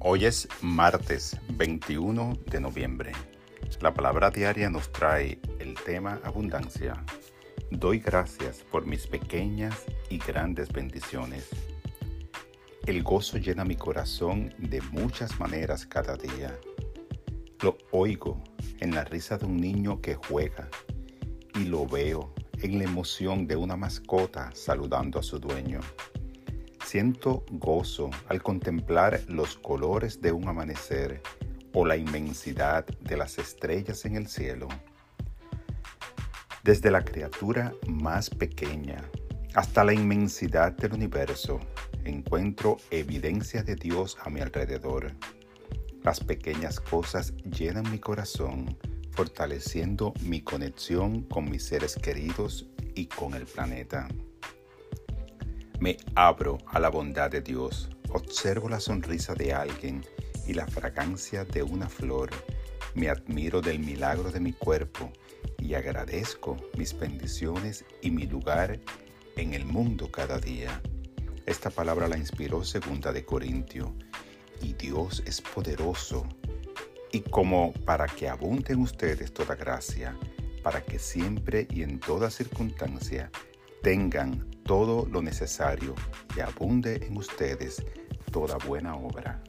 Hoy es martes 21 de noviembre. La palabra diaria nos trae el tema abundancia. Doy gracias por mis pequeñas y grandes bendiciones. El gozo llena mi corazón de muchas maneras cada día. Lo oigo en la risa de un niño que juega y lo veo en la emoción de una mascota saludando a su dueño. Siento gozo al contemplar los colores de un amanecer o la inmensidad de las estrellas en el cielo. Desde la criatura más pequeña hasta la inmensidad del universo, encuentro evidencia de Dios a mi alrededor. Las pequeñas cosas llenan mi corazón, fortaleciendo mi conexión con mis seres queridos y con el planeta. Me abro a la bondad de Dios, observo la sonrisa de alguien y la fragancia de una flor. Me admiro del milagro de mi cuerpo y agradezco mis bendiciones y mi lugar en el mundo cada día. Esta palabra la inspiró segunda de Corintio y Dios es poderoso y como para que abunde en ustedes toda gracia, para que siempre y en toda circunstancia tengan todo lo necesario y abunde en ustedes toda buena obra.